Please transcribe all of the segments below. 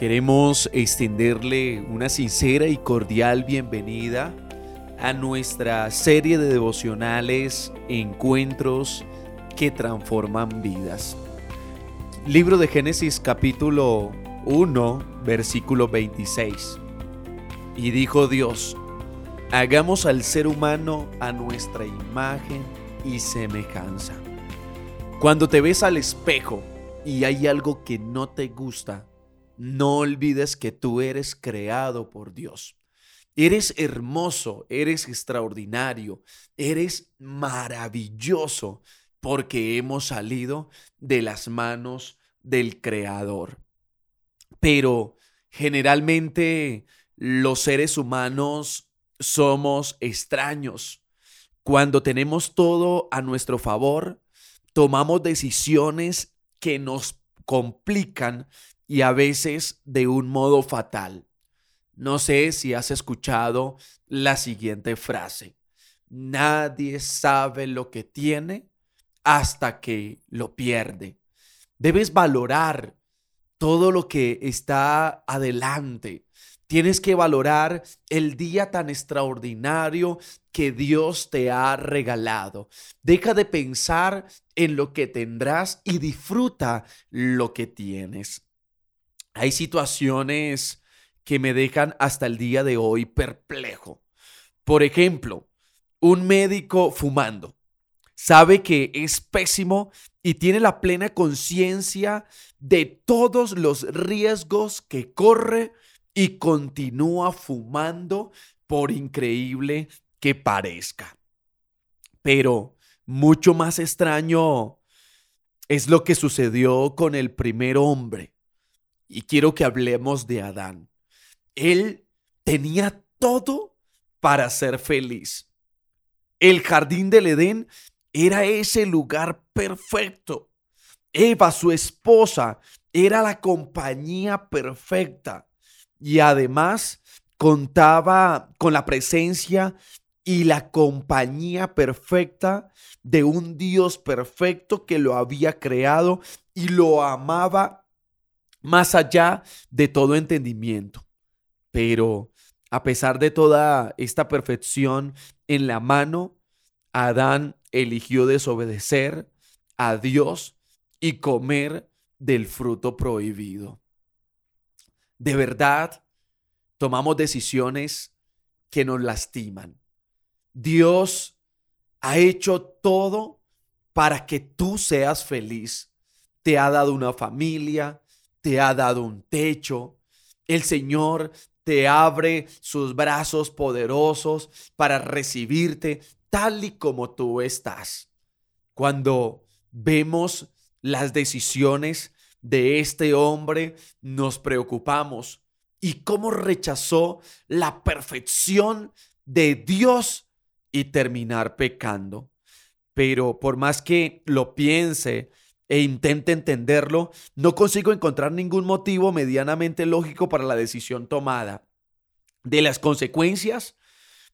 Queremos extenderle una sincera y cordial bienvenida a nuestra serie de devocionales Encuentros que transforman vidas. Libro de Génesis capítulo 1, versículo 26. Y dijo Dios, hagamos al ser humano a nuestra imagen y semejanza. Cuando te ves al espejo y hay algo que no te gusta, no olvides que tú eres creado por Dios. Eres hermoso, eres extraordinario, eres maravilloso porque hemos salido de las manos del Creador. Pero generalmente los seres humanos somos extraños. Cuando tenemos todo a nuestro favor, tomamos decisiones que nos complican y a veces de un modo fatal. No sé si has escuchado la siguiente frase. Nadie sabe lo que tiene hasta que lo pierde. Debes valorar todo lo que está adelante. Tienes que valorar el día tan extraordinario que Dios te ha regalado. Deja de pensar en lo que tendrás y disfruta lo que tienes. Hay situaciones que me dejan hasta el día de hoy perplejo. Por ejemplo, un médico fumando. Sabe que es pésimo y tiene la plena conciencia de todos los riesgos que corre y continúa fumando por increíble que parezca. Pero mucho más extraño es lo que sucedió con el primer hombre y quiero que hablemos de Adán. Él tenía todo para ser feliz. El jardín del Edén era ese lugar perfecto. Eva, su esposa, era la compañía perfecta y además contaba con la presencia y la compañía perfecta de un Dios perfecto que lo había creado y lo amaba más allá de todo entendimiento. Pero a pesar de toda esta perfección en la mano, Adán eligió desobedecer a Dios y comer del fruto prohibido. De verdad, tomamos decisiones que nos lastiman. Dios ha hecho todo para que tú seas feliz. Te ha dado una familia, te ha dado un techo. El Señor te abre sus brazos poderosos para recibirte tal y como tú estás. Cuando vemos las decisiones de este hombre, nos preocupamos. ¿Y cómo rechazó la perfección de Dios y terminar pecando? Pero por más que lo piense e intente entenderlo, no consigo encontrar ningún motivo medianamente lógico para la decisión tomada. De las consecuencias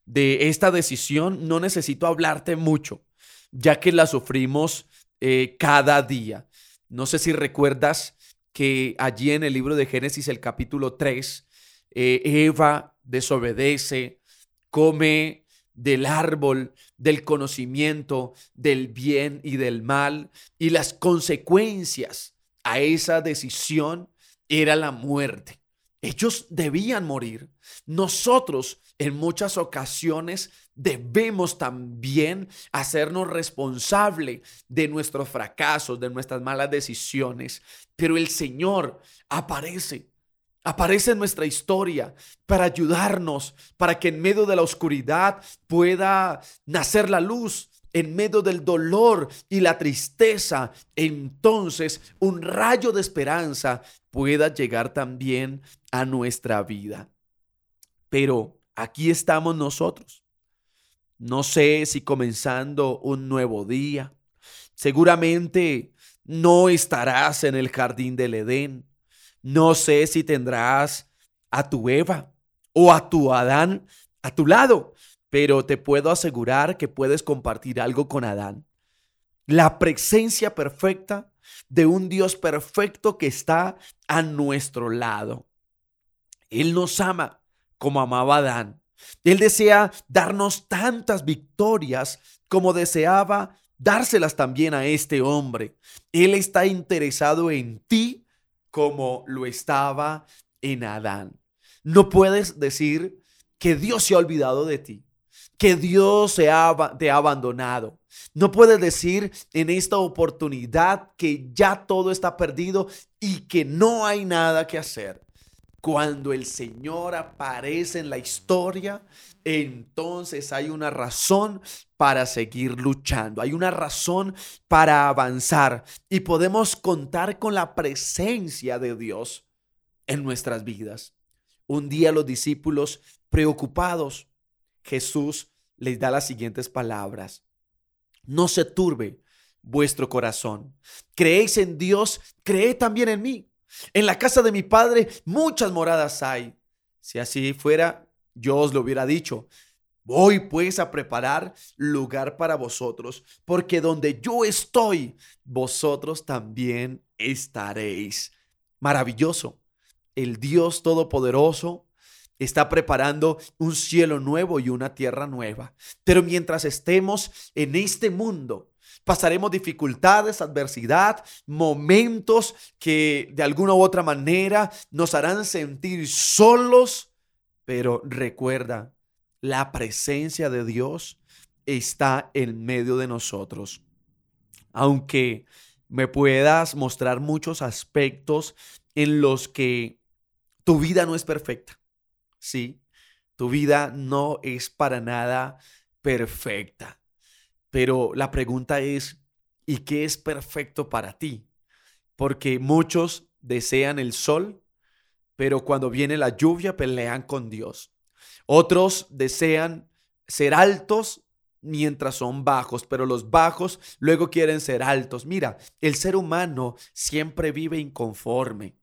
de esta decisión no necesito hablarte mucho, ya que la sufrimos eh, cada día. No sé si recuerdas que allí en el libro de Génesis, el capítulo 3, eh, Eva desobedece, come del árbol del conocimiento del bien y del mal y las consecuencias a esa decisión era la muerte. Ellos debían morir. Nosotros en muchas ocasiones debemos también hacernos responsable de nuestros fracasos, de nuestras malas decisiones. Pero el Señor aparece aparece en nuestra historia para ayudarnos, para que en medio de la oscuridad pueda nacer la luz, en medio del dolor y la tristeza, entonces un rayo de esperanza pueda llegar también a nuestra vida. Pero aquí estamos nosotros. No sé si comenzando un nuevo día. Seguramente no estarás en el jardín del Edén no sé si tendrás a tu Eva o a tu Adán a tu lado, pero te puedo asegurar que puedes compartir algo con Adán. La presencia perfecta de un Dios perfecto que está a nuestro lado. Él nos ama como amaba Adán. Él desea darnos tantas victorias como deseaba dárselas también a este hombre. Él está interesado en ti como lo estaba en Adán. No puedes decir que Dios se ha olvidado de ti, que Dios se ha, te ha abandonado. No puedes decir en esta oportunidad que ya todo está perdido y que no hay nada que hacer. Cuando el Señor aparece en la historia, entonces hay una razón para seguir luchando, hay una razón para avanzar y podemos contar con la presencia de Dios en nuestras vidas. Un día los discípulos preocupados, Jesús les da las siguientes palabras. No se turbe vuestro corazón. Creéis en Dios, creed también en mí. En la casa de mi Padre muchas moradas hay. Si así fuera, yo os lo hubiera dicho. Voy pues a preparar lugar para vosotros, porque donde yo estoy, vosotros también estaréis. Maravilloso. El Dios Todopoderoso está preparando un cielo nuevo y una tierra nueva. Pero mientras estemos en este mundo, pasaremos dificultades, adversidad, momentos que de alguna u otra manera nos harán sentir solos, pero recuerda, la presencia de Dios está en medio de nosotros. Aunque me puedas mostrar muchos aspectos en los que tu vida no es perfecta. Sí, tu vida no es para nada perfecta. Pero la pregunta es, ¿y qué es perfecto para ti? Porque muchos desean el sol, pero cuando viene la lluvia pelean con Dios. Otros desean ser altos mientras son bajos, pero los bajos luego quieren ser altos. Mira, el ser humano siempre vive inconforme.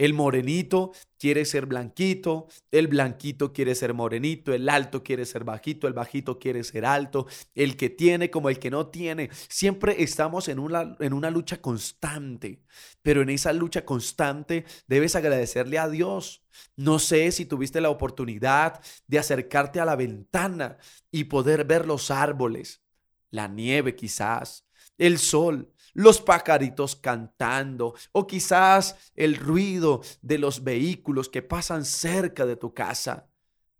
El morenito quiere ser blanquito, el blanquito quiere ser morenito, el alto quiere ser bajito, el bajito quiere ser alto, el que tiene como el que no tiene. Siempre estamos en una, en una lucha constante, pero en esa lucha constante debes agradecerle a Dios. No sé si tuviste la oportunidad de acercarte a la ventana y poder ver los árboles, la nieve quizás, el sol, los pajaritos cantando o quizás el ruido de los vehículos que pasan cerca de tu casa.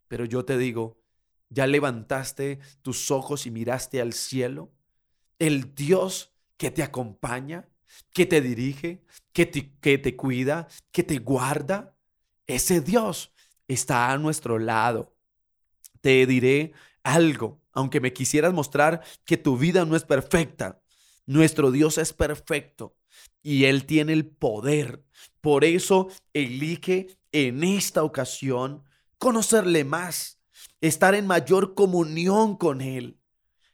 Pero yo te digo, ¿ya levantaste tus ojos y miraste al cielo? El Dios que te acompaña, que te dirige, que te, que te cuida, que te guarda, ese Dios está a nuestro lado. Te diré algo, aunque me quisieras mostrar que tu vida no es perfecta, nuestro Dios es perfecto y Él tiene el poder. Por eso elige en esta ocasión conocerle más, estar en mayor comunión con Él,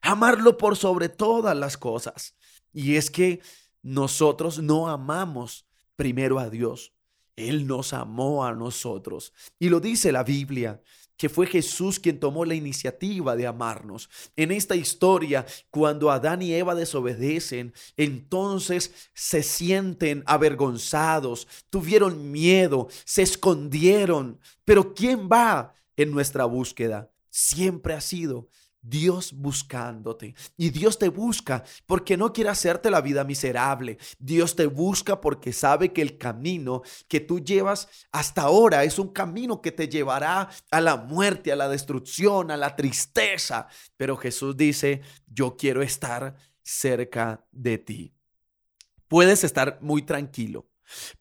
amarlo por sobre todas las cosas. Y es que nosotros no amamos primero a Dios. Él nos amó a nosotros. Y lo dice la Biblia que fue Jesús quien tomó la iniciativa de amarnos. En esta historia, cuando Adán y Eva desobedecen, entonces se sienten avergonzados, tuvieron miedo, se escondieron. Pero ¿quién va en nuestra búsqueda? Siempre ha sido Dios buscándote. Y Dios te busca porque no quiere hacerte la vida miserable. Dios te busca porque sabe que el camino que tú llevas hasta ahora es un camino que te llevará a la muerte, a la destrucción, a la tristeza. Pero Jesús dice, yo quiero estar cerca de ti. Puedes estar muy tranquilo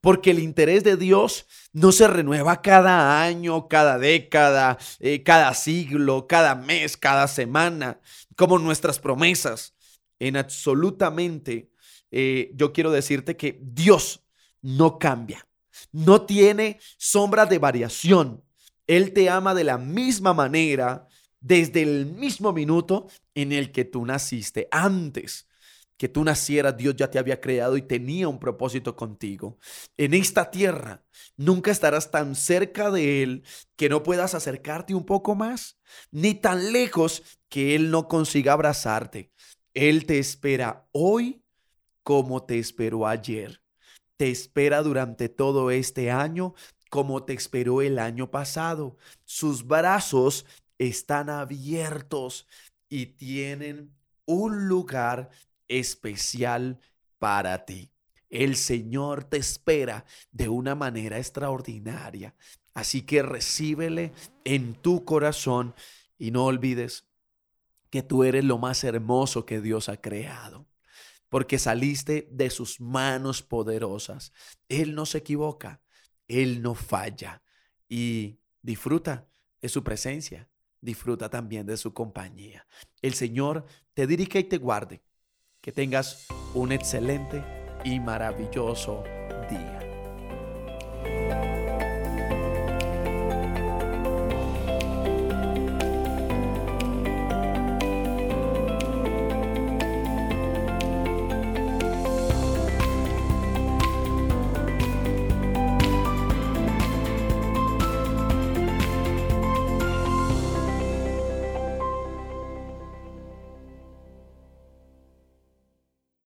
porque el interés de Dios no se renueva cada año, cada década, eh, cada siglo, cada mes, cada semana, como nuestras promesas. En absolutamente, eh, yo quiero decirte que Dios no cambia, no tiene sombra de variación. Él te ama de la misma manera desde el mismo minuto en el que tú naciste. Antes que tú nacieras, Dios ya te había creado y tenía un propósito contigo. En esta tierra nunca estarás tan cerca de Él que no puedas acercarte un poco más, ni tan lejos que Él no consiga abrazarte. Él te espera hoy como te esperó ayer. Te espera durante todo este año como te esperó el año pasado. Sus brazos están abiertos y tienen un lugar especial para ti. El Señor te espera de una manera extraordinaria. Así que recíbele en tu corazón y no olvides que tú eres lo más hermoso que Dios ha creado, porque saliste de sus manos poderosas. Él no se equivoca, Él no falla y disfruta de su presencia, disfruta también de su compañía. El Señor te dirige y te guarde. Que tengas un excelente y maravilloso día.